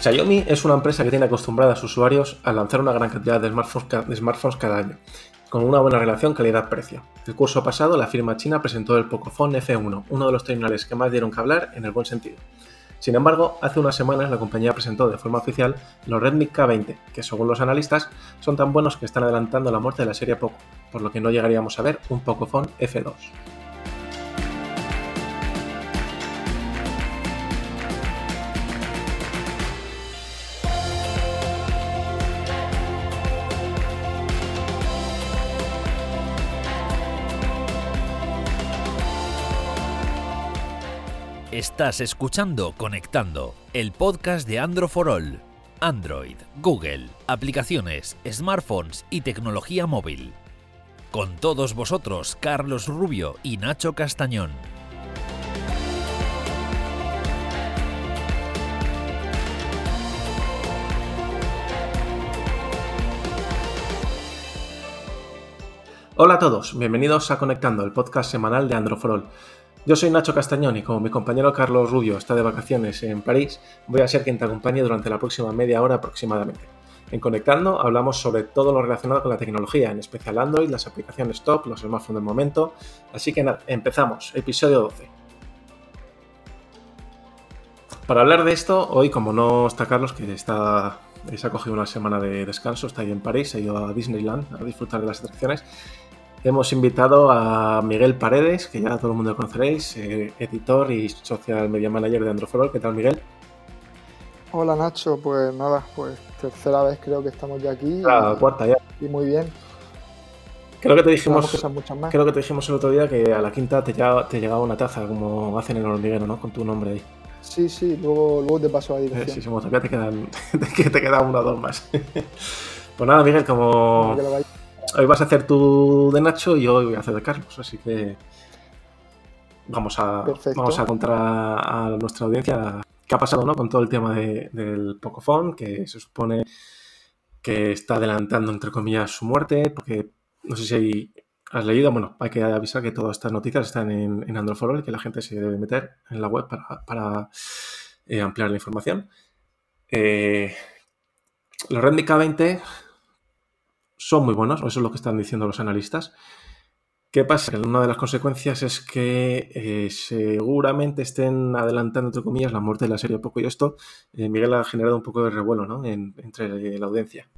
Xiaomi es una empresa que tiene acostumbrada a sus usuarios a lanzar una gran cantidad de smartphones, cada año, con una buena relación calidad-precio. El curso pasado, la firma china presentó el Pocophone F1, uno de los terminales que más dieron que hablar en el buen sentido. Sin embargo, hace unas semanas la compañía presentó de forma oficial los Redmi K20, que según los analistas son tan buenos que están adelantando la muerte de la serie Poco, por lo que no llegaríamos a ver un Pocophone F2. Estás escuchando Conectando, el podcast de All. Android, Google, aplicaciones, smartphones y tecnología móvil. Con todos vosotros, Carlos Rubio y Nacho Castañón. Hola a todos, bienvenidos a Conectando, el podcast semanal de Android for All. Yo soy Nacho Castañón y como mi compañero Carlos Rubio está de vacaciones en París, voy a ser quien te acompañe durante la próxima media hora aproximadamente. En Conectando hablamos sobre todo lo relacionado con la tecnología, en especial Android, las aplicaciones top, los smartphones del momento. Así que empezamos, episodio 12. Para hablar de esto, hoy como no está Carlos, que está, se ha cogido una semana de descanso, está ahí en París, ha ido a Disneyland a disfrutar de las atracciones, Hemos invitado a Miguel Paredes, que ya todo el mundo conoceréis, eh, editor y social media manager de Androforol. ¿Qué tal, Miguel? Hola, Nacho. Pues nada, pues tercera vez creo que estamos ya aquí. La cuarta ya. Y muy bien. Creo que te dijimos, creo que te dijimos el otro día que a la quinta te, llegaba una taza, como hacen en el hormiguero, ¿no? Con tu nombre ahí. Sí, sí, luego, luego te paso a dirección. Sí, sí, todavía te quedan, te quedan una o dos más. pues nada, Miguel, como hoy vas a hacer tú de Nacho y yo voy a hacer de Carlos, así que vamos a, vamos a contar a, nuestra audiencia qué ha pasado ¿no? con todo el tema del Pocophone, que se supone que está adelantando, entre comillas, su muerte, porque no sé si has leído, bueno, hay que avisar que todas estas noticias están en, en Android y que la gente se debe meter en la web para, eh, ampliar la información. Eh, los Redmi K20 son muy buenos, eso es lo que están diciendo los analistas. ¿Qué pasa? Una de las consecuencias es que eh, seguramente estén adelantando, entre comillas, la muerte de la serie Poco y esto, eh, Miguel, ha generado un poco de revuelo ¿no? entre la audiencia.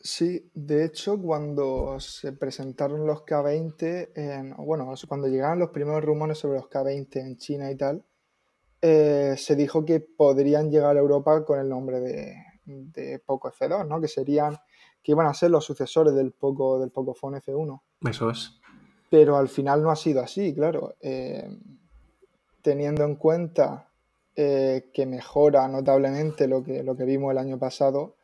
Sí, de hecho, cuando se presentaron los K20, en, bueno, cuando llegaron los primeros rumores sobre los K20 en China y tal, eh, se dijo que podrían llegar a Europa con el nombre de, de Poco F2, ¿no? Que serían que iban a ser los sucesores del Poco del Pocophone F1. Eso es. Pero al final no ha sido así, claro. Eh, teniendo en cuenta eh, que mejora notablemente lo que, lo que vimos el año pasado,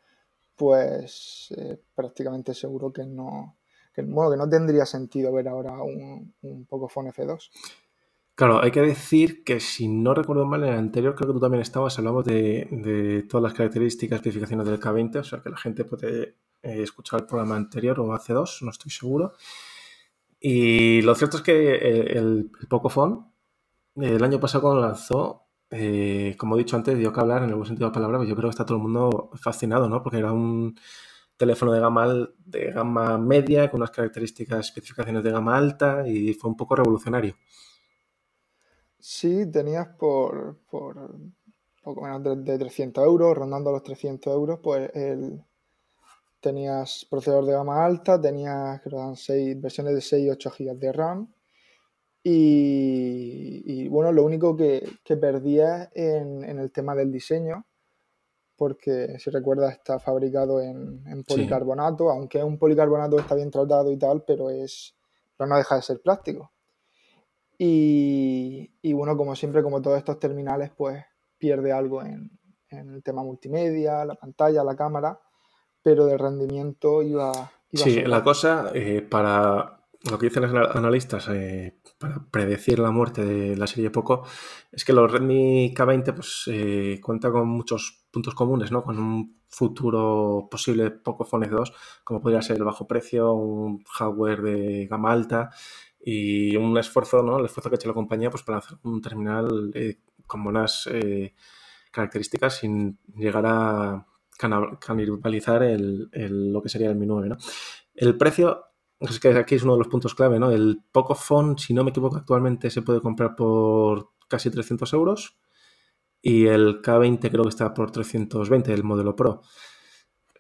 pues eh, prácticamente seguro que no, que, bueno, que no tendría sentido ver ahora un, un Pocophone F2. Claro, hay que decir que si no recuerdo mal, en el anterior creo que tú también estabas, hablamos de, de todas las características, especificaciones del K20, o sea que la gente puede eh, escuchar el programa anterior o hace dos, no estoy seguro. Y lo cierto es que eh, el, el Pocophone, el año pasado cuando lanzó, eh, como he dicho antes, dio que hablar en el buen sentido de la palabra, pero yo creo que está todo el mundo fascinado, ¿no? Porque era un teléfono de gama, de gama media, con unas características, especificaciones de gama alta y fue un poco revolucionario. Sí, tenías por, por poco menos de, de 300 euros, rondando los 300 euros, pues el, tenías procesador de gama alta, tenías creo, seis, versiones de 6 y 8 GB de RAM. Y, bueno, lo único que, que perdía en, el tema del diseño, porque si recuerdas está fabricado en, policarbonato, aunque un policarbonato está bien tratado y tal, pero es pero no deja de ser plástico. Y, y bueno, como siempre, como todos estos terminales, pues pierde algo en, en el tema multimedia, la pantalla, la cámara pero de rendimiento iba... iba sí, la cosa, eh, para lo que dicen los analistas, eh, para predecir la muerte de la serie Poco, es que los Redmi K20 pues, eh, cuenta con muchos puntos comunes, ¿no? Con un futuro posible Pocophone 2, como podría ser el bajo precio, un hardware de gama alta y un esfuerzo, ¿no? El esfuerzo que ha hecho la compañía pues, para hacer un terminal con buenas características sin llegar a canibalizar el, lo que sería el Mi 9. ¿no? El precio, es que aquí es uno de los puntos clave, ¿no? El Pocophone, si no me equivoco, actualmente se puede comprar por casi 300 euros y el K20 creo que está por 320, el modelo Pro.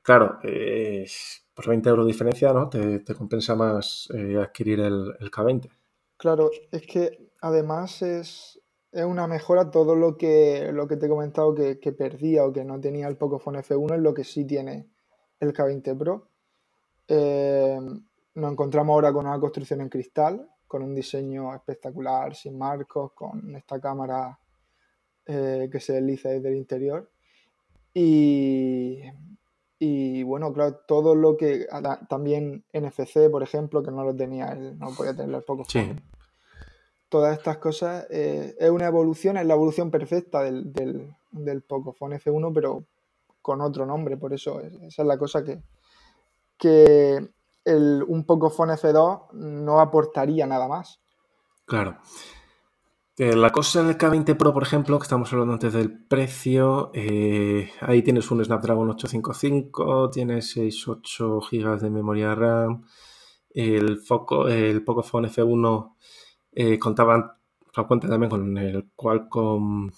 Claro, eh, por 20 euros de diferencia, ¿no? Te, compensa más eh, adquirir el, K20. Claro, es que además es, es una mejora todo lo que, lo que te he comentado que, perdía o que no tenía el Pocophone F1 es lo que sí tiene el K20 Pro. Eh, nos encontramos ahora con una construcción en cristal, con un diseño espectacular, sin marcos, con esta cámara eh, que se desliza desde el interior. Y, y bueno, claro, todo lo que. También NFC, por ejemplo, que no lo tenía, no podía tenerlo el poco. Sí. Todas estas cosas eh, es una evolución, es la evolución perfecta del, del, del Pocophone F1, pero con otro nombre. Por eso, esa es la cosa que, que el, un Pocophone F2 no aportaría nada más. Claro. Eh, la cosa en el K20 Pro, por ejemplo, que estamos hablando antes del precio, eh, ahí tienes un Snapdragon 855, tienes 6-8 GB de memoria RAM, el, foco, el Pocophone F1 eh, contaba cuenta también con el Qualcomm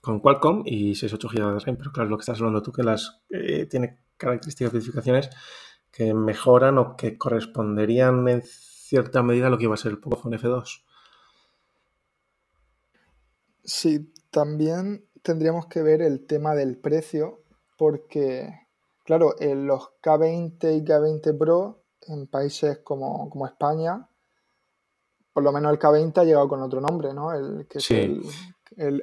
con Qualcomm y 6-8 GB de RAM, pero claro, lo que estás hablando tú que las eh, tiene características y especificaciones que mejoran o que corresponderían en cierta medida a lo que iba a ser el Pocophone F2. Sí, también tendríamos que ver el tema del precio, porque, claro, en los K20 y K20 Pro, en países como, España, por lo menos el K20 ha llegado con otro nombre, ¿no? El, que es el, el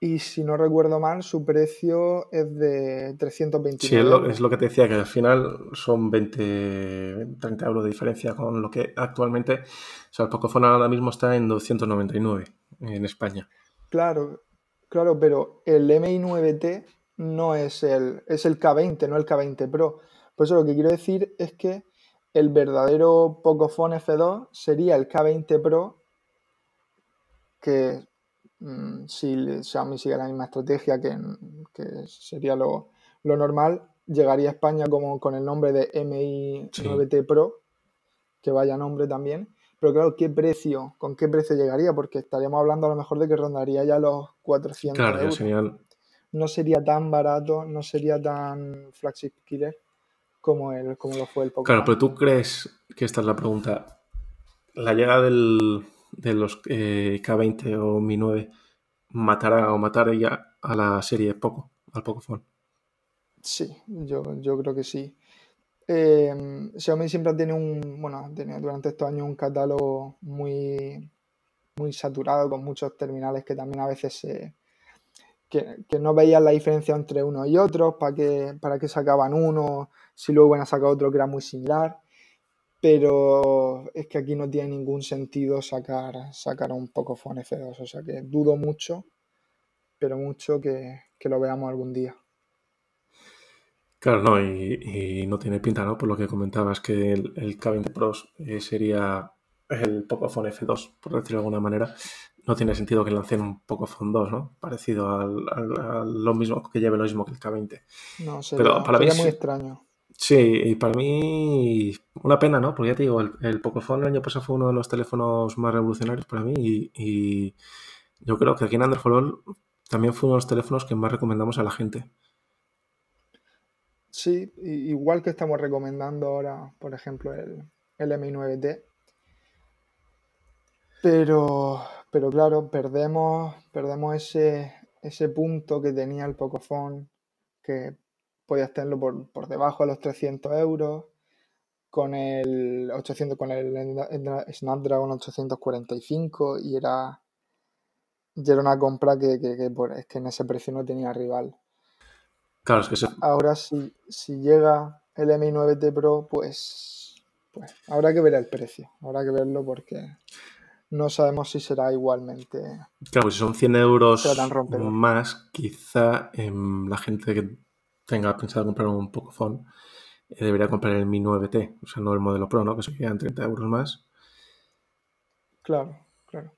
y si no recuerdo mal, su precio es de 329 Sí, es lo, es lo, que te decía, que al final son 20, 30 euros de diferencia con lo que actualmente, o sea, el Pocophone ahora mismo está en 299 en España. Claro, claro, pero el MI9T no es el, es el K20, no el K20 Pro. Por eso lo que quiero decir es que el verdadero Pocophone F2 sería el K20 Pro, que Mm, si Xiaomi sigue la misma estrategia que, sería lo, normal, llegaría a España como con el nombre de MI9T Pro, que vaya nombre también. Pero claro, ¿qué precio? ¿Con qué precio llegaría? Porque estaríamos hablando a lo mejor de que rondaría ya los 400 euros. No sería tan barato, no sería tan flagship killer como, el, como lo fue el Pokémon. Claro, pero tú crees que esta es la pregunta. La llegada del, de los eh, K20 o Mi 9 matará o mataría a la serie poco, al Pocophone. Sí, yo, yo creo que sí. Eh, Xiaomi siempre tiene un, bueno, tenido durante estos años un catálogo muy, muy saturado con muchos terminales que también a veces se, que, no veían la diferencia entre uno y otro, para que, para que sacaban uno, si luego iban a sacar otro que era muy similar pero es que aquí no tiene ningún sentido sacar, sacar un Pocophone F2, o sea que dudo mucho, pero mucho que, lo veamos algún día. Claro, no, y, no tiene pinta, ¿no? Por lo que comentabas, que el, el K20 Pro eh, sería el Pocophone F2, por decirlo de alguna manera. No tiene sentido que lancen un Pocophone 2, ¿no? Parecido a lo mismo, que lleve lo mismo que el K20. No, sería, Pero para sería muy extraño. Sí, y para mí una pena, ¿no? Porque ya te digo, el, el el año pasado fue uno de los teléfonos más revolucionarios para mí y, yo creo que aquí en Android también fue uno de los teléfonos que más recomendamos a la gente. Sí, igual que estamos recomendando ahora, por ejemplo, el, el Mi9T. Pero, pero claro, perdemos, perdemos ese, ese punto que tenía el Pocophone, que podías tenerlo por, debajo de los 300 euros, con el 800, con el Snapdragon 845 y era, era una compra que, es que en ese precio no tenía rival. Claro, es que Ahora si, si llega el Mi 9T Pro, pues, pues habrá que ver el precio, habrá que verlo porque no sabemos si será igualmente. Claro, pues si son 100 euros más, quizá la gente que tenga pensado comprar un Pocophone, eh, debería comprar el Mi 9T, o sea, no el modelo Pro, ¿no? Que se quedan 30 euros más. Claro, claro.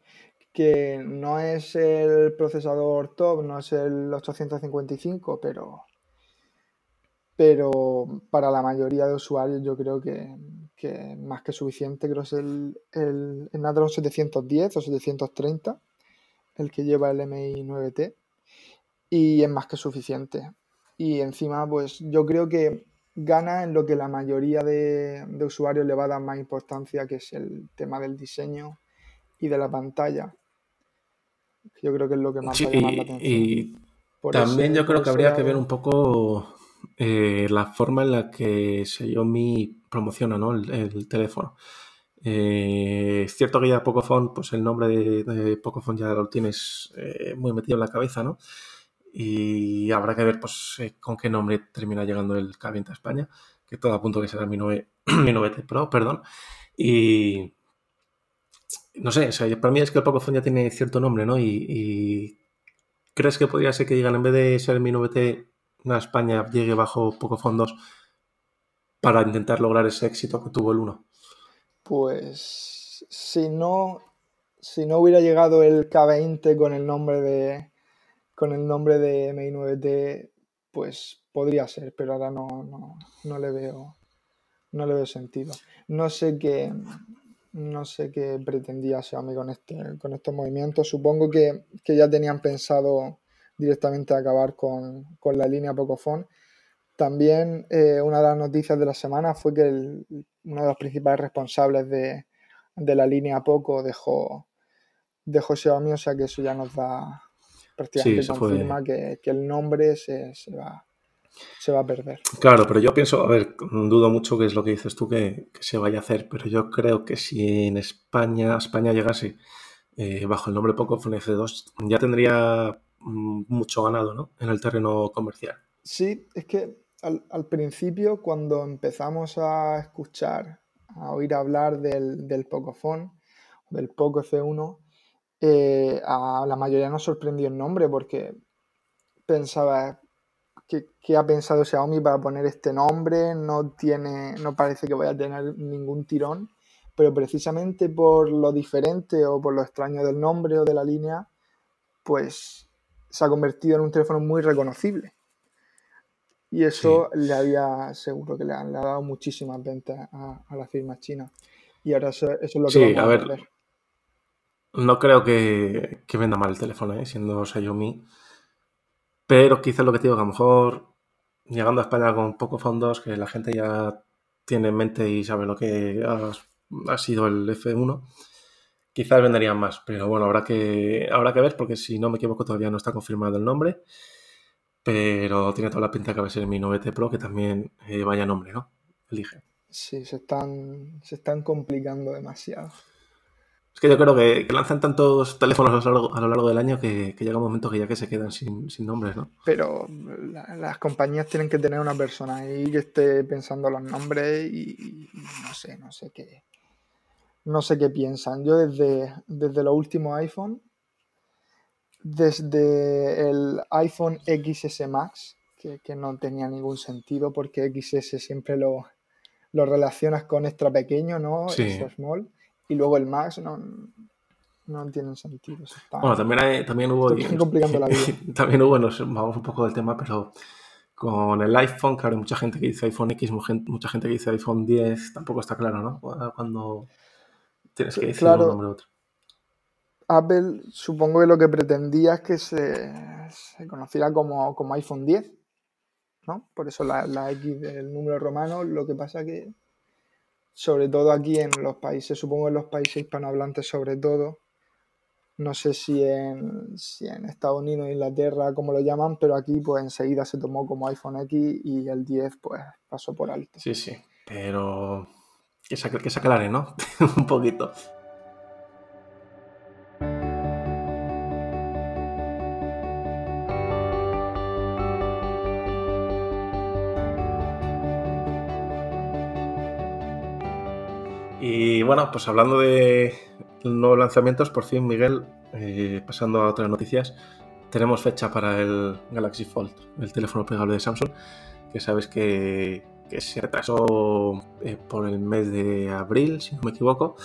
que no es el procesador top, no es el 855, pero, pero para la mayoría de usuarios yo creo que, que más que suficiente. Creo que es el, el, el 710 o 730, el que lleva el MI 9T, y es más que suficiente. Y encima, pues yo creo que gana en lo que la mayoría de, usuarios le va a dar más importancia, que es el tema del diseño y de la pantalla. Yo creo que es lo que más va a llamar la atención. Y también yo creo que habría que ver un poco eh, la forma en la que Xiaomi promociona ¿no? el, teléfono. Eh, es cierto que ya Pocophone, pues el nombre de, de Pocophone ya lo tienes eh, muy metido en la cabeza, ¿no? Y habrá que ver pues, eh, con qué nombre termina llegando el K20 a España, que todo apunto que será mi, 9, mi 9T Pro, perdón. Y no sé, para mí es que el Pocophone ya tiene cierto nombre, ¿no? Y, ¿crees que podría ser que digan en vez de ser mi 9T a España llegue bajo Pocophone 2 para intentar lograr ese éxito que tuvo el 1? Pues si no, si no hubiera llegado el K20 con el nombre de, con el nombre de MI9T, pues podría ser, pero ahora no, no, le veo no le veo sentido. No sé qué no sé qué pretendía Xiaomi con este con estos movimientos. Supongo que, ya tenían pensado directamente acabar con, la línea Pocophone. También eh, una de las noticias de la semana fue que uno de los principales responsables de, la línea Poco dejó, dejó Xiaomi, o sea que eso ya nos da prácticamente confirma que, el nombre se, va, se va a perder. Claro, pero yo pienso, a ver, dudo mucho que es lo que dices tú que, se vaya a hacer, pero yo creo que si en España, España llegase eh, bajo el nombre Pocophone F2, ya tendría mm, mucho ganado ¿no? en el terreno comercial. Sí, es que al, al, principio cuando empezamos a escuchar, a oír hablar del, del Pocophone, del Poco F1, eh, a la mayoría nos sorprendió el nombre porque pensaba que, ha pensado Xiaomi para poner este nombre, no tiene, no parece que vaya a tener ningún tirón, pero precisamente por lo diferente o por lo extraño del nombre o de la línea, pues se ha convertido en un teléfono muy reconocible. Y eso le había, seguro que le, ha, dado muchísimas ventas a, la firma china. Y ahora eso, es lo que sí, a ver. ver. No creo que, venda mal el teléfono, ¿eh? siendo Xiaomi. Pero quizás lo que te digo, que a lo mejor llegando a España con pocos fondos, que la gente ya tiene en mente y sabe lo que ha, sido el F1, quizás venderían más. Pero bueno, habrá que, habrá que ver, porque si no me equivoco, todavía no está confirmado el nombre. Pero tiene toda la pinta que va a ser mi 9T Pro, que también eh, vaya nombre, ¿no? Elige. Sí, se están, se están complicando demasiado. Es que yo creo que, lanzan tantos teléfonos a lo, largo, del año que, llega un momento que ya que se quedan sin, nombres, ¿no? Pero las compañías tienen que tener una persona ahí que esté pensando los nombres y, no sé, no sé qué. No sé qué piensan. Yo desde, desde los últimos iPhone, desde el iPhone XS Max, que, no tenía ningún sentido porque XS siempre lo, lo relacionas con extra pequeño, ¿no? Extra small y luego el Max no, no tienen sentido. bueno, también, también hubo... complicando la vida. también hubo, nos vamos un poco del tema, pero con el iPhone, claro, hay mucha gente que dice iPhone X, mucha gente que dice iPhone 10, tampoco está claro, ¿no? Cuando tienes que decir un nombre u otro. Apple supongo que lo que pretendía es que se, conociera como, como, iPhone 10, ¿no? Por eso la, la X del número romano, lo que pasa que sobre todo aquí en los países, supongo en los países hispanohablantes sobre todo, no sé si en, si en Estados Unidos Inglaterra, como lo llaman, pero aquí pues enseguida se tomó como iPhone X y el 10 pues pasó por alto. Sí, sí, pero que se, ¿no? Un poquito. Bueno, pues hablando de nuevos lanzamientos, por fin, Miguel, eh, pasando a otras noticias, tenemos fecha para el Galaxy Fold, el teléfono plegable de Samsung, que sabes que, se retrasó eh, por el mes de abril, si no me equivoco,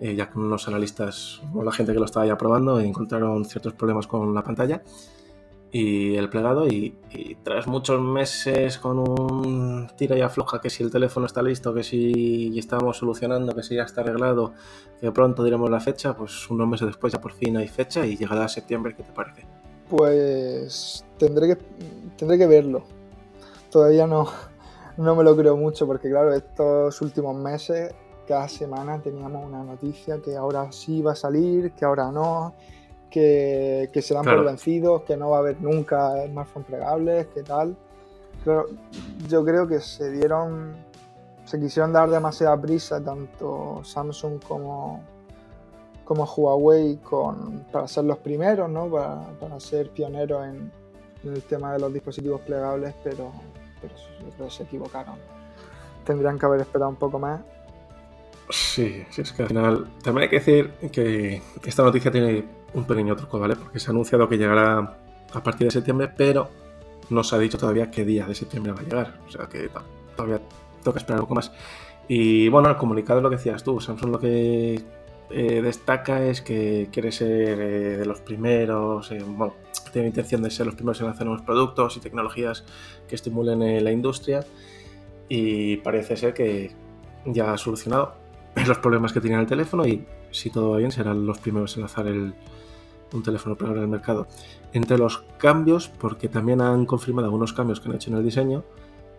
eh, ya que unos analistas o la gente que lo estaba ya probando encontraron ciertos problemas con la pantalla y el plegado y, tras muchos meses con un tira y afloja que si el teléfono está listo, que si estamos solucionando, que si ya está arreglado, que pronto diremos la fecha, pues unos meses después ya por fin hay fecha y llegará a septiembre, ¿qué te parece? Pues tendré que, tendré que verlo. Todavía no, no me lo creo mucho porque claro, estos últimos meses, cada semana teníamos una noticia que ahora sí va a salir, que ahora no, que, que se dan por vencidos, que no va a haber nunca smartphones plegables, que tal. Pero yo creo que se dieron, se quisieron dar demasiada prisa tanto Samsung como, como Huawei con, para ser los primeros, ¿no? para, ser pioneros en, el tema de los dispositivos plegables, pero, pero se equivocaron. Tendrían que haber esperado un poco más Sí, sí, es que al final también hay que decir que esta noticia tiene un pequeño truco, ¿vale? Porque se ha anunciado que llegará a partir de septiembre, pero no se ha dicho todavía qué día de septiembre va a llegar. O sea que todavía toca esperar un poco más. Y bueno, el comunicado es lo que decías tú. Samsung lo que eh, destaca es que quiere ser eh, de los primeros, eh, bueno, tiene intención de ser los primeros en hacer nuevos productos y tecnologías que estimulen la industria. Y parece ser que ya ha solucionado los problemas que tenía el teléfono y si todo va bien serán los primeros en lanzar un teléfono para el mercado. Entre los cambios, porque también han confirmado algunos cambios que han hecho en el diseño,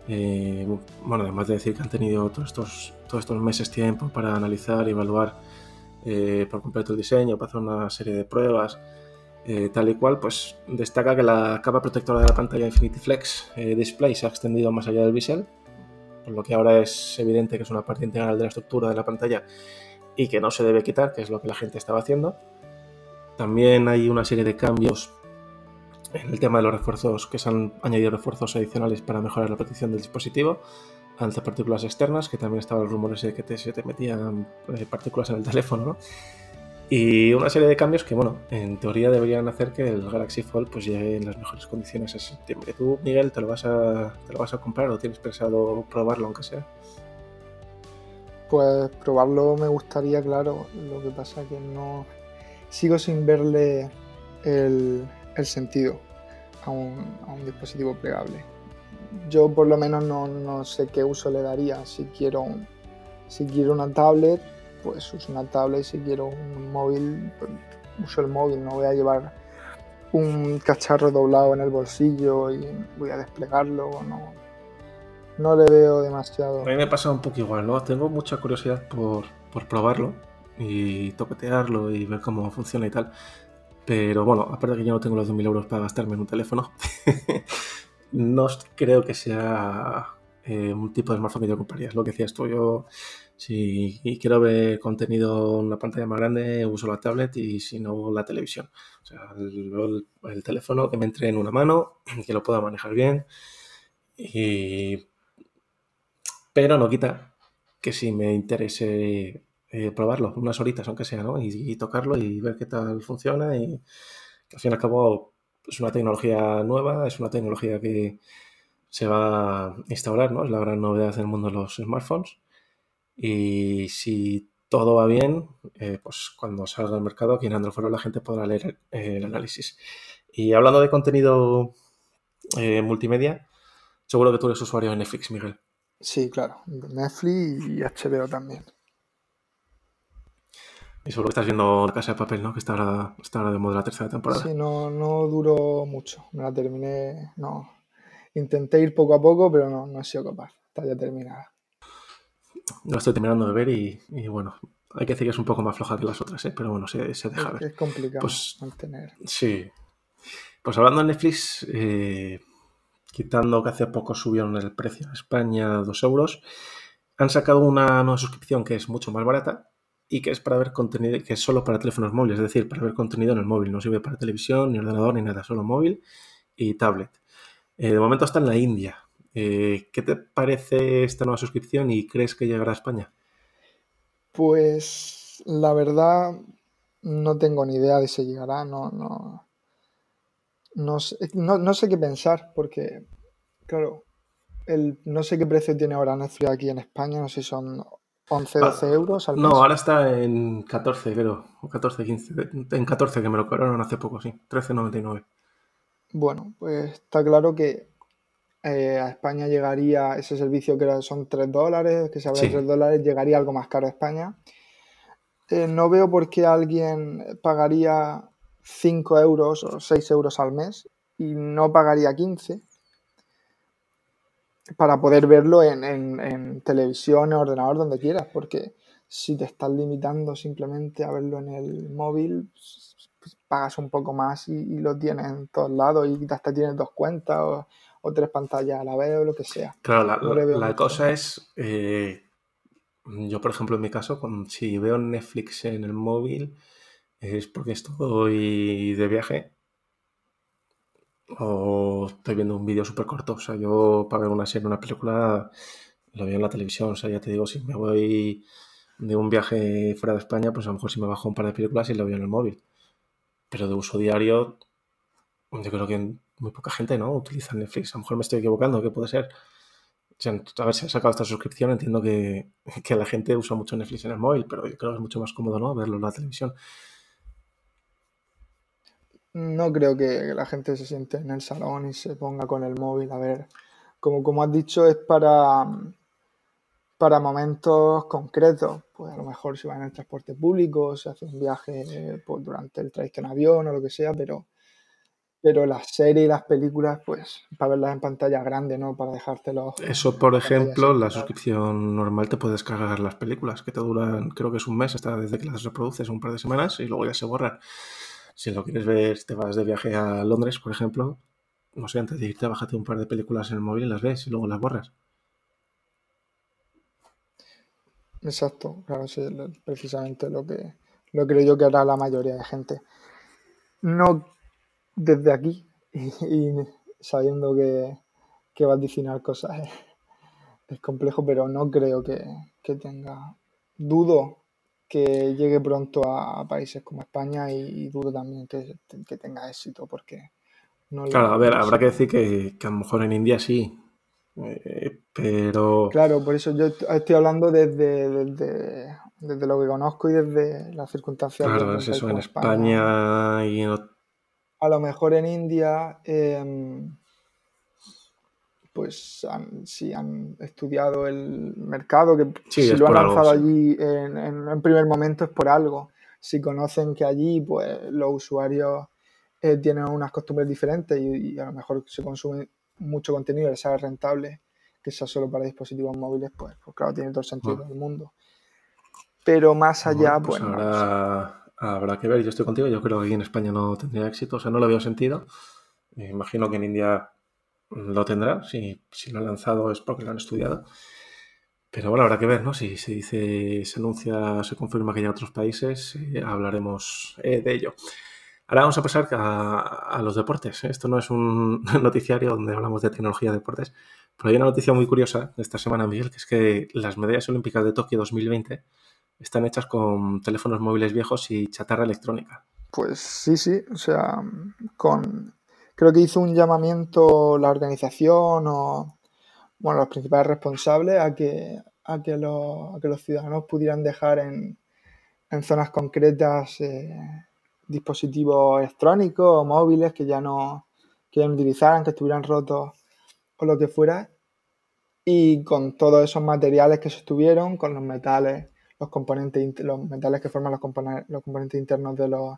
eh, bueno, además de decir que han tenido todos estos, todos estos meses tiempo para analizar y evaluar eh, por completo el diseño, para hacer una serie de pruebas, eh, tal y cual, pues destaca que la capa protectora de la pantalla Infinity Flex Display se ha extendido más allá del bisel, por lo que ahora es evidente que es una parte integral de la estructura de la pantalla y que no se debe quitar, que es lo que la gente estaba haciendo. También hay una serie de cambios en el tema de los refuerzos, que se han añadido refuerzos adicionales para mejorar la protección del dispositivo ante partículas externas, que también estaban los rumores de que te, se te metían eh, partículas en el teléfono, ¿no? Y una serie de cambios que, bueno, en teoría deberían hacer que el Galaxy Fold pues llegue en las mejores condiciones en septiembre. ¿Tú, Miguel, te lo vas a, te lo vas a comprar o tienes pensado probarlo aunque sea? Pues probarlo me gustaría, claro. Lo que pasa que no... Sigo sin verle el, sentido a un, dispositivo plegable. Yo por lo menos no, sé qué uso le daría. Si quiero, si quiero una tablet pues uso una tablet si quiero un móvil, pues, uso el móvil, no voy a llevar un cacharro doblado en el bolsillo y voy a desplegarlo, no, no le veo demasiado. A mí me pasa un poco igual, ¿no? Tengo mucha curiosidad por, por probarlo y toquetearlo y ver cómo funciona y tal. Pero bueno, aparte de que yo no tengo los 2.000 euros para gastarme en un teléfono, no creo que sea eh, un tipo de smartphone que yo compraría. Es lo que decías tú, yo si quiero ver contenido en una pantalla más grande, uso la tablet y si no, la televisión. O sea, el, teléfono que me entre en una mano, que lo pueda manejar bien. Pero no quita que si me interese eh, probarlo, unas horitas aunque sea, ¿no? Y, tocarlo y ver qué tal funciona. Y al fin y al cabo es una tecnología nueva, es una tecnología que se va a instaurar, ¿no? Es la gran novedad del mundo de los smartphones y si todo va bien, eh, pues cuando salga al mercado, aquí en Android la gente podrá leer el análisis. Y hablando de contenido eh, multimedia, seguro que tú eres usuario de Netflix, Miguel. Sí, claro. Netflix y HBO también. Y seguro que estás viendo La Casa de Papel, ¿no? Que está ahora, está de moda la tercera temporada. Sí, no, no duró mucho. Me la terminé. No. Intenté ir poco a poco, pero no, no he sido capaz. Está ya terminada lo estoy terminando de ver y, bueno, hay que decir que es un poco más floja que las otras, ¿eh? pero bueno, se, deja ver. Es complicado pues, mantener. Sí. Pues hablando de Netflix, eh, quitando que hace poco subieron el precio en España a 2 euros, han sacado una nueva suscripción que es mucho más barata y que es para ver contenido, que es solo para teléfonos móviles, es decir, para ver contenido en el móvil, no sirve para televisión, ni ordenador, ni nada, solo móvil y tablet. Eh, de momento está en la India, eh, ¿Qué te parece esta nueva suscripción y crees que llegará a España? Pues la verdad no tengo ni idea de si llegará, no, no, no, sé, qué pensar porque, claro, el, no sé qué precio tiene ahora Netflix aquí en España, no sé si son 11, 12 euros al mes. No, ahora está en 14, creo, o 14, 15. En 14, que me lo cobraron hace poco, sí, 13,99. Bueno, pues está claro que eh, a España llegaría ese servicio que son 3 dólares, que se habla de 3 dólares, llegaría algo más caro a España. Eh, no veo por qué alguien pagaría 5 euros o 6 euros al mes y no pagaría 15 para poder verlo en, en, televisión, en ordenador, donde quieras, porque si te estás limitando simplemente a verlo en el móvil, pues, pagas un poco más y, lo tienes en todos lados y hasta tienes dos cuentas o, tres pantallas a la vez o lo que sea. Claro, la, cosa es, eh, yo por ejemplo en mi caso, si veo Netflix en el móvil, es porque estoy de viaje o estoy viendo un vídeo súper corto. O sea, yo para ver una serie, una película, lo veo en la televisión. O sea, ya te digo, si me voy de un viaje fuera de España, pues a lo mejor si me bajo un par de películas y lo veo en el móvil. Pero de uso diario, yo creo que muy poca gente no utiliza Netflix. A lo mejor me estoy equivocando, ¿qué puede ser? a ver si ha sacado esta suscripción, entiendo que, que, la gente usa mucho Netflix en el móvil, pero yo creo que es mucho más cómodo, ¿no? Verlo en la televisión. No creo que la gente se siente en el salón y se ponga con el móvil. A ver, como, como has dicho, es para, para momentos concretos. Pues a lo mejor si va en el transporte público, se hace un viaje pues, durante el trayecto en avión o lo que sea, pero, pero las series y las películas, pues para verlas en pantalla grande, ¿no? Para dejártelo. Eso, por ejemplo, la suscripción normal te puedes cargar las películas, que te duran, creo que es un mes, hasta desde que las reproduces, un par de semanas, y luego ya se borran. Si lo quieres ver, te vas de viaje a Londres, por ejemplo, no sé, antes de irte, bájate un par de películas en el móvil y las ves y luego las borras. Exacto, claro, sí, precisamente lo que lo creo yo que hará la mayoría de gente. No desde aquí y, sabiendo que, que va a dicinar cosas es, complejo, pero no creo que, que tenga. Dudo que llegue pronto a, países como España y, dudo también que, tenga éxito porque no Claro, a ver, habrá que decir que, a lo mejor en India sí, eh, pero... Claro, por eso yo estoy hablando desde, desde, lo que conozco y desde las circunstancias. Claro, es eso, en España, y A lo mejor en India... Em, pues han, si han estudiado el mercado, que si lo han lanzado allí en, primer momento es por algo. Si conocen que allí pues los usuarios eh, tienen unas costumbres diferentes y, a lo mejor se consume mucho contenido y les sale rentable que sea solo para dispositivos móviles, pues, pues claro, tiene todo el sentido del mundo. Pero más allá, pues, habrá, que ver, yo estoy contigo, yo creo que aquí en España no tendría éxito, o sea, no lo veo sentido. Me imagino que en India lo tendrá. Si, si lo han lanzado es porque lo han estudiado. Pero bueno, habrá que ver, ¿no? Si se dice, se anuncia, se confirma que hay otros países, eh, hablaremos eh, de ello. Ahora vamos a pasar a, los deportes. Esto no es un noticiario donde hablamos de tecnología de deportes, pero hay una noticia muy curiosa de esta semana, Miguel, que es que las medallas olímpicas de Tokio 2020 están hechas con teléfonos móviles viejos y chatarra electrónica. Pues sí, sí, o sea, con creo que hizo un llamamiento la organización o bueno, los principales responsables a que, a que, los, que los ciudadanos pudieran dejar en, en zonas concretas eh, dispositivos electrónicos o móviles que ya no, que ya utilizaran, que estuvieran rotos o lo que fuera. Y con todos esos materiales que se estuvieron, con los metales, los componentes, los metales que forman los componentes internos de los,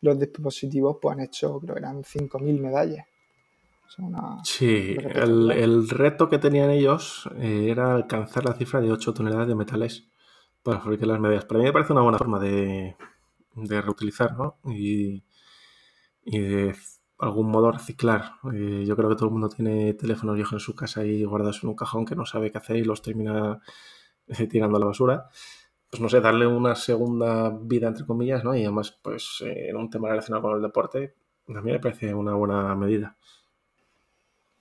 los dispositivos pues han hecho, creo que eran 5.000 medallas. sí, el, reto que tenían ellos eh, era alcanzar la cifra de 8 toneladas de metales para fabricar las medallas. Para mí me parece una buena forma de, reutilizar ¿no? y, de algún modo reciclar. Eh, yo creo que todo el mundo tiene teléfonos viejos en su casa y guardados en un cajón que no sabe qué hacer y los termina eh, tirando a la basura pues no sé, darle una segunda vida, entre comillas, ¿no? Y además, pues en un tema relacionado con el deporte, a mí me parece una buena medida.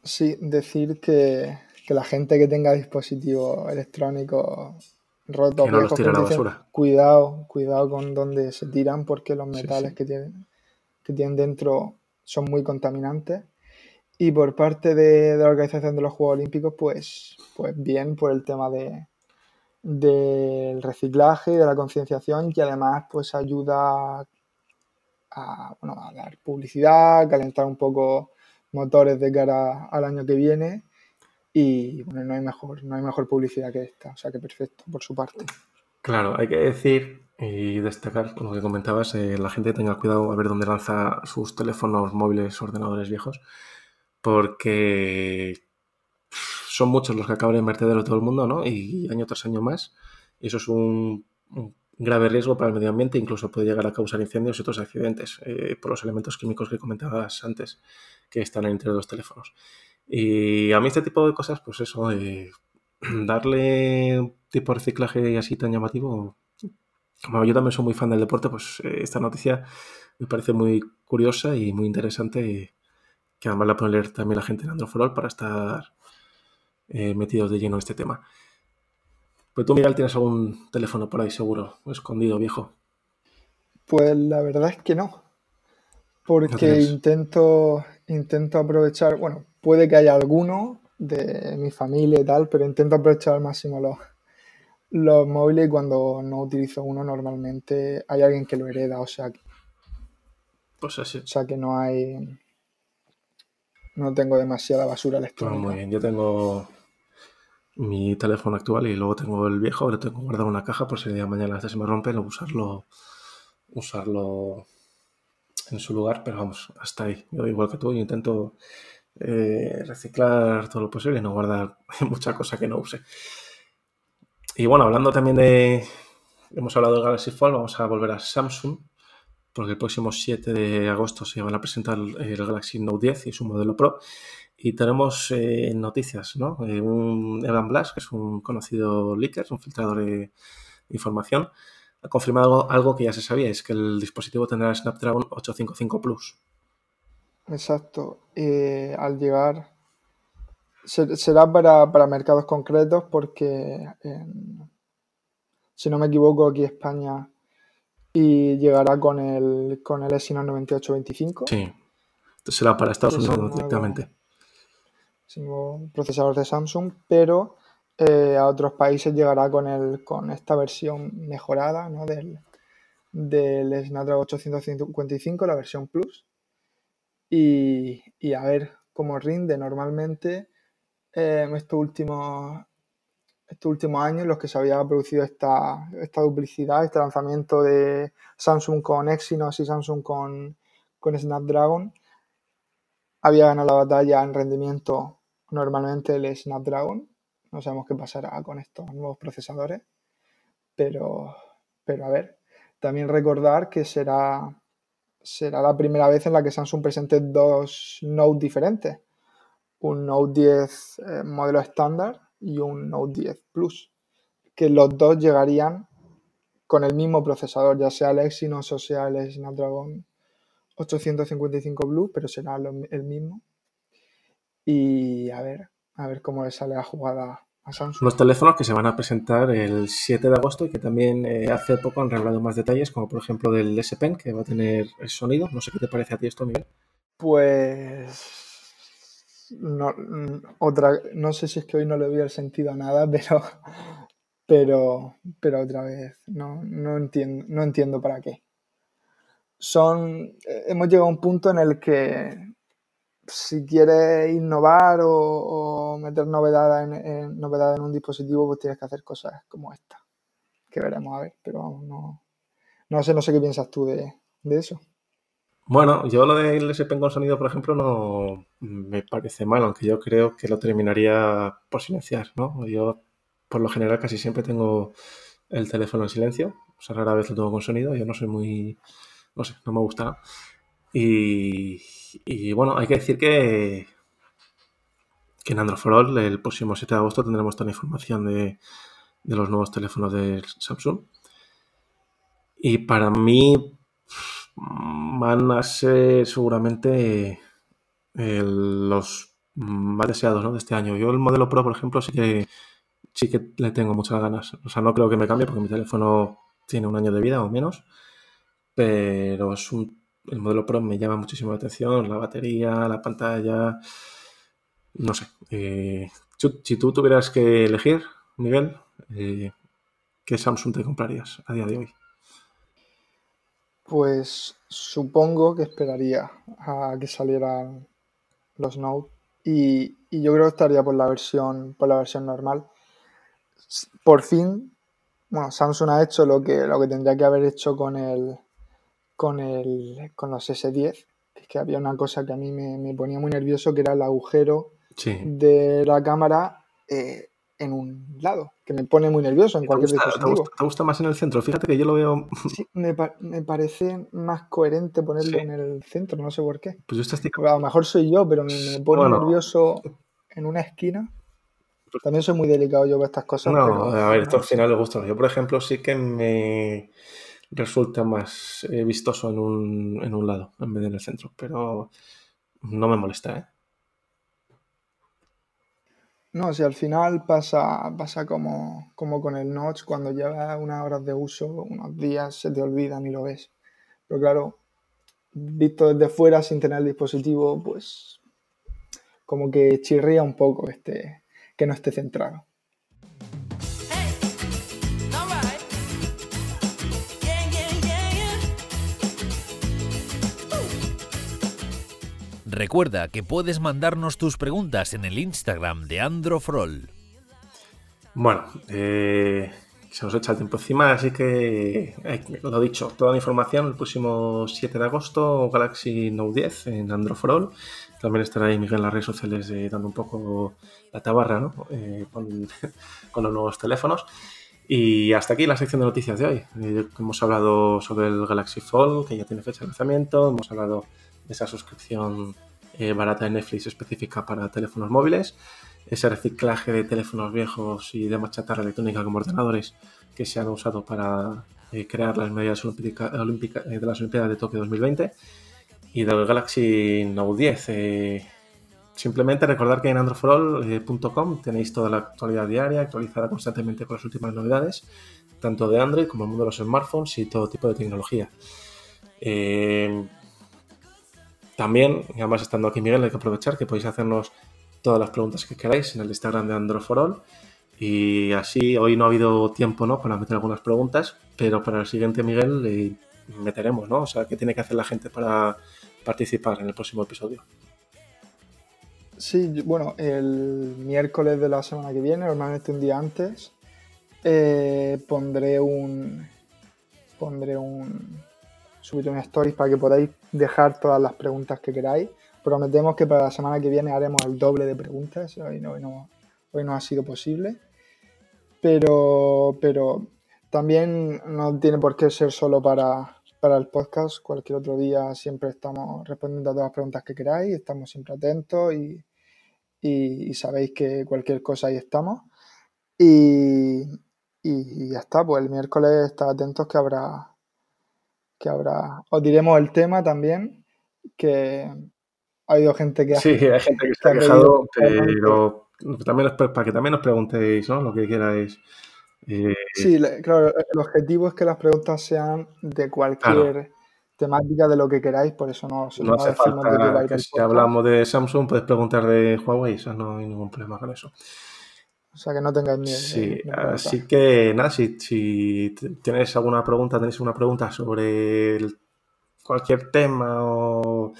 Sí, decir que, la gente que tenga dispositivos electrónicos rotos, que no los tire a la basura. cuidado, cuidado con donde se tiran porque los metales Que, tienen, que tienen dentro son muy contaminantes. Y por parte de, de, la organización de los Juegos Olímpicos, pues, pues bien por el tema de, del reciclaje y de la concienciación y además pues ayuda a, bueno, a dar publicidad, calentar un poco motores de cara al año que viene y bueno, no hay mejor, no hay mejor publicidad que esta, o sea que perfecto por su parte. Claro, hay que decir y destacar lo que comentabas, eh, la gente tenga cuidado a ver dónde lanza sus teléfonos móviles, ordenadores viejos, porque son muchos los que acaban en vertedero todo el mundo, ¿no? Y año tras año más. Eso es un, grave riesgo para el medio ambiente, incluso puede llegar a causar incendios y otros accidentes eh, por los elementos químicos que comentabas antes que están entre los teléfonos. Y a mí este tipo de cosas, pues eso, eh, darle tipo de reciclaje así tan llamativo, yo también soy muy fan del deporte, pues eh, esta noticia me parece muy curiosa y muy interesante que además la puede leer también la gente en Androforol para estar eh, metidos de lleno en este tema. Pues tú, Miguel, tienes algún teléfono por ahí seguro, escondido, viejo. Pues la verdad es que no. Porque intento, intento aprovechar, bueno, puede que haya alguno de mi familia y tal, pero intento aprovechar al máximo los, los móviles y cuando no utilizo uno normalmente hay alguien que lo hereda, o sea que, pues así. O sea que no hay no tengo demasiada basura electrónica. muy bien, yo tengo mi teléfono actual y luego tengo el viejo, lo tengo guardado en una caja por si el día de mañana este se me rompe, lo usarlo usarlo en su lugar, pero vamos, hasta ahí. Yo igual que tú, intento eh, reciclar todo lo posible y no guardar mucha cosa que no use. Y bueno, hablando también de. Hemos hablado de Galaxy Fold, vamos a volver a Samsung, porque el próximo 7 de agosto se van a presentar el Galaxy Note 10 y su modelo Pro. Y tenemos eh, noticias, ¿no? Eh, un Evan Blass, que es un conocido leaker, un filtrador de información, ha confirmado algo que ya se sabía, es que el dispositivo tendrá Snapdragon 855 Plus. Exacto. Eh, al llegar, será para, mercados concretos porque, si no me equivoco, aquí España y llegará con el, con el Exynos 9825. Sí. Será para Estados Unidos directamente. Procesador de Samsung, pero eh, a otros países llegará con, el, con esta versión mejorada ¿no? del, del Snapdragon 855, la versión Plus y, a ver cómo rinde. Normalmente, eh, estos, últimos, estos últimos años, los que se había producido esta, esta duplicidad, este lanzamiento de Samsung con Exynos y Samsung con, con Snapdragon, había ganado la batalla en rendimiento normalmente el Snapdragon. No sabemos qué pasará con estos nuevos procesadores, pero, pero a ver, también recordar que será será la primera vez en la que Samsung presente dos Note diferentes. Un Note 10 eh, modelo estándar y un Note 10 Plus. Que los dos llegarían con el mismo procesador, ya sea el Exynos o sea el Snapdragon 855 Blue, pero será el mismo. Y a ver, a ver cómo le sale la jugada los teléfonos que se van a presentar el 7 de agosto y que también eh, hace poco han revelado más detalles, como por ejemplo del S Pen, que va a tener el sonido. No sé qué te parece a ti esto, Miguel. Pues. No, otra, no sé si es que hoy no le doy el sentido a nada, pero. Pero, pero otra vez, no, no, entiendo, no entiendo para qué. Son. Eh, hemos llegado a un punto en el que si quieres innovar o, meter novedad en, en un dispositivo, pues tienes que hacer cosas como esta. Que veremos a ver, pero vamos, no, no sé, no sé qué piensas tú de, eso. Bueno, yo lo del SP con sonido, por ejemplo, no me parece mal, aunque yo creo que lo terminaría por silenciar, ¿no? Yo, por lo general, casi siempre tengo el teléfono en silencio, o sea, rara vez lo tengo con sonido, yo no soy muy, no sé, no me gusta. Y, bueno, hay que decir que, que en Android for All el próximo 7 de agosto tendremos toda la información de, los nuevos teléfonos de Samsung. Y para mí van a ser seguramente los más deseados de este año. Yo el modelo Pro, por ejemplo, sí que, sí que le tengo muchas ganas. O sea, no creo que me cambie porque mi teléfono tiene un año de vida o menos. Pero es un el modelo Pro me llama muchísimo la atención, la batería, la pantalla, no sé. Eh, si tú tuvieras que elegir, Miguel, eh, ¿qué Samsung te comprarías a día de hoy? Pues supongo que esperaría a que salieran los Note y, yo creo que estaría por la versión por la versión normal. Por fin, bueno, Samsung ha hecho lo que, lo que tendría que haber hecho con el con el con los S10, que es que había una cosa que a mí me, ponía muy nervioso, que era el agujero de la cámara eh, en un lado, que me pone muy nervioso en cualquier dispositivo. Te gusta, más en el centro? Fíjate que yo lo veo... Sí, me, parece más coherente ponerlo en el centro, no sé por qué. Pues A lo mejor soy yo, pero me, pone nervioso en una esquina. También soy muy delicado yo con estas cosas. No, a ver, esto al final le gusta. Yo, por ejemplo, sí que me resulta más eh, vistoso en un, en un lado en vez de en el centro, pero no me molesta, ¿eh? No, si al final pasa, pasa como, como con el notch, cuando llevas unas horas de uso, unos días, se te olvidan y lo ves. Pero claro, visto desde fuera sin tener el dispositivo, pues como que chirría un poco este, que no esté centrado. Recuerda que puedes mandarnos tus preguntas en el Instagram de Androfrol. Bueno, eh, se nos echa el tiempo encima, así que eh, lo dicho, toda la información el próximo 7 de agosto, Galaxy Note 10 en Androfrol. También estará ahí Miguel en las redes sociales eh, dando un poco la tabarra ¿no? con, con, los nuevos teléfonos. Y hasta aquí la sección de noticias de hoy. hemos hablado sobre el Galaxy Fold, que ya tiene fecha de lanzamiento, hemos hablado de esa suscripción eh, barata de Netflix específica para teléfonos móviles, ese reciclaje de teléfonos viejos y de chatarra electrónica como ordenadores que se han usado para eh, crear las medidas olímpicas eh, de las Olimpiadas de Tokio 2020 y del Galaxy Note 10. simplemente recordar que en androforall.com tenéis toda la actualidad diaria actualizada constantemente con las últimas novedades, tanto de Android como el mundo de los smartphones y todo tipo de tecnología. También, además estando aquí Miguel, hay que aprovechar que podéis hacernos todas las preguntas que queráis en el Instagram de Androforol. Y así, hoy no ha habido tiempo ¿no? para meter algunas preguntas, pero para el siguiente, Miguel, meteremos, ¿no? O sea, ¿qué tiene que hacer la gente para participar en el próximo episodio? Sí, bueno, el miércoles de la semana que viene, normalmente un día antes, eh, pondré un. Pondré un, subir un stories para que podáis dejar todas las preguntas que queráis. Prometemos que para la semana que viene haremos el doble de preguntas. Hoy no, hoy ha sido posible. Pero, pero también no tiene por qué ser solo para, para el podcast. Cualquier otro día siempre estamos respondiendo a todas las preguntas que queráis. Estamos siempre atentos y, y, sabéis que cualquier cosa ahí estamos. Y, y, ya está, pues el miércoles estad atentos que habrá que habrá. Os diremos el tema también, que ha habido gente que ha, Sí, hay gente que está quejado, pero también para que también os preguntéis ¿no? lo que queráis. Eh, sí, claro, el objetivo es que las preguntas sean de cualquier temática de lo que queráis, por eso no, no, hace falta que, si hablamos de Samsung puedes preguntar de Huawei, eso no hay ningún problema con eso. O sea, que no tengáis miedo. Sí, así que nada, si, si tienes alguna pregunta, tenéis una pregunta sobre cualquier tema o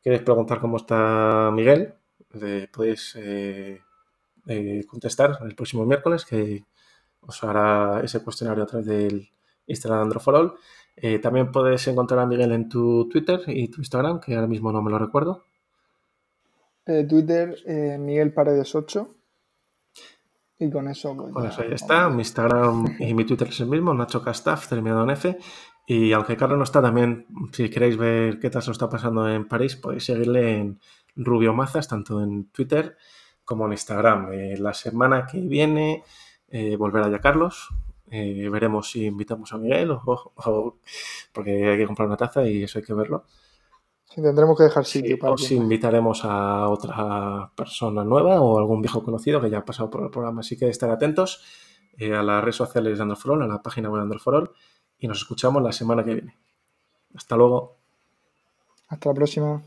queréis preguntar cómo está Miguel, podéis eh, eh, contestar el próximo miércoles que os hará ese cuestionario a través del Instagram de Androforol. Eh, también puedes encontrar a Miguel en tu Twitter y tu Instagram, que ahora mismo no me lo recuerdo. Twitter, Miguel Paredes 8. Y con eso. Pues, con eso ya está. Mi Instagram y mi Twitter es el mismo, Nacho Castaf, terminado en F. Y aunque Carlos no está, también, si queréis ver qué tal se está pasando en París, podéis seguirle en Rubio Mazas, tanto en Twitter como en Instagram. Eh, la semana que viene eh, volverá ya Carlos. Eh, veremos si invitamos a Miguel o, porque hay que comprar una taza y eso hay que verlo tendremos que dejar sitio para. Os invitaremos a otra persona nueva o algún viejo conocido que ya ha pasado por el programa. Así que estar atentos eh, a las redes sociales de Androforol, a la página web de Androforol y nos escuchamos la semana que viene. Hasta luego. Hasta la próxima.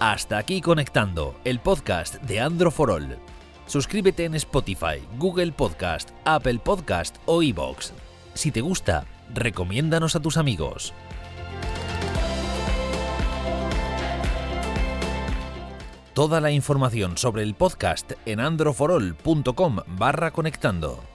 Hasta aquí conectando, el podcast de Andro for All. Suscríbete en Spotify, Google Podcast, Apple Podcast o iBox. Si te gusta, recomiéndanos a tus amigos. Toda la información sobre el podcast en androforol.com barra conectando.